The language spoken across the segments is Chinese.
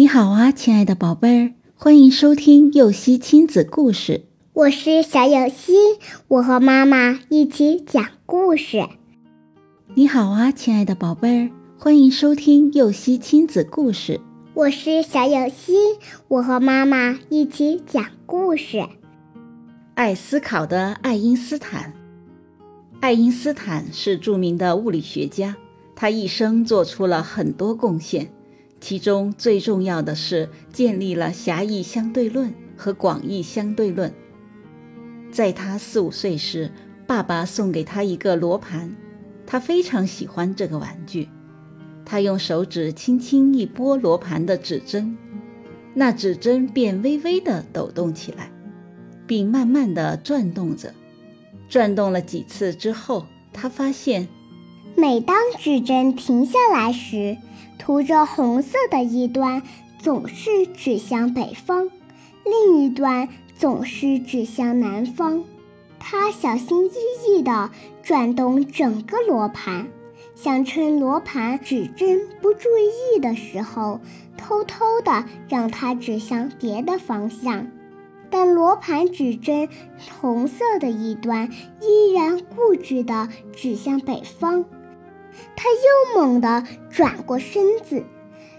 你好啊，亲爱的宝贝儿，欢迎收听幼熙亲子故事。我是小幼熙，我和妈妈一起讲故事。你好啊，亲爱的宝贝儿，欢迎收听幼熙亲子故事。我是小幼熙，我和妈妈一起讲故事。爱思考的爱因斯坦，爱因斯坦是著名的物理学家，他一生做出了很多贡献。其中最重要的是建立了狭义相对论和广义相对论。在他四五岁时，爸爸送给他一个罗盘，他非常喜欢这个玩具。他用手指轻轻一拨罗盘的指针，那指针便微微地抖动起来，并慢慢地转动着。转动了几次之后，他发现，每当指针停下来时，涂着红色的一端总是指向北方，另一端总是指向南方。他小心翼翼地转动整个罗盘，想趁罗盘指针不注意的时候，偷偷地让它指向别的方向。但罗盘指针红色的一端依然固执地指向北方。他又猛地转过身子，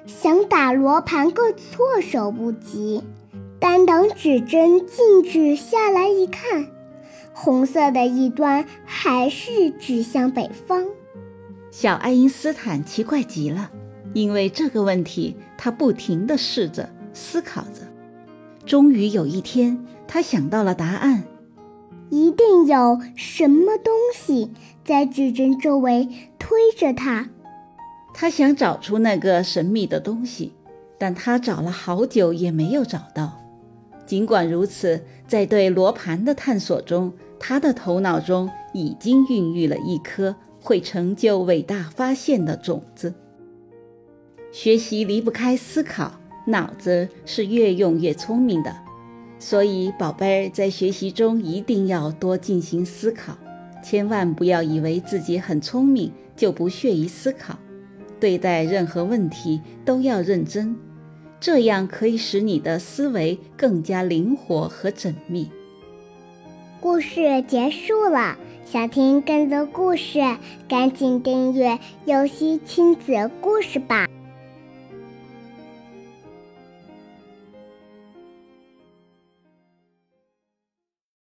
想打罗盘个措手不及。但等指针静止下来一看，红色的一端还是指向北方。小爱因斯坦奇怪极了，因为这个问题，他不停地试着思考着。终于有一天，他想到了答案。一定有什么东西在指针周围推着它。他想找出那个神秘的东西，但他找了好久也没有找到。尽管如此，在对罗盘的探索中，他的头脑中已经孕育了一颗会成就伟大发现的种子。学习离不开思考，脑子是越用越聪明的。所以，宝贝在学习中一定要多进行思考，千万不要以为自己很聪明就不屑于思考。对待任何问题都要认真，这样可以使你的思维更加灵活和缜密。故事结束了，想听更多故事，赶紧订阅“游戏亲子故事”吧。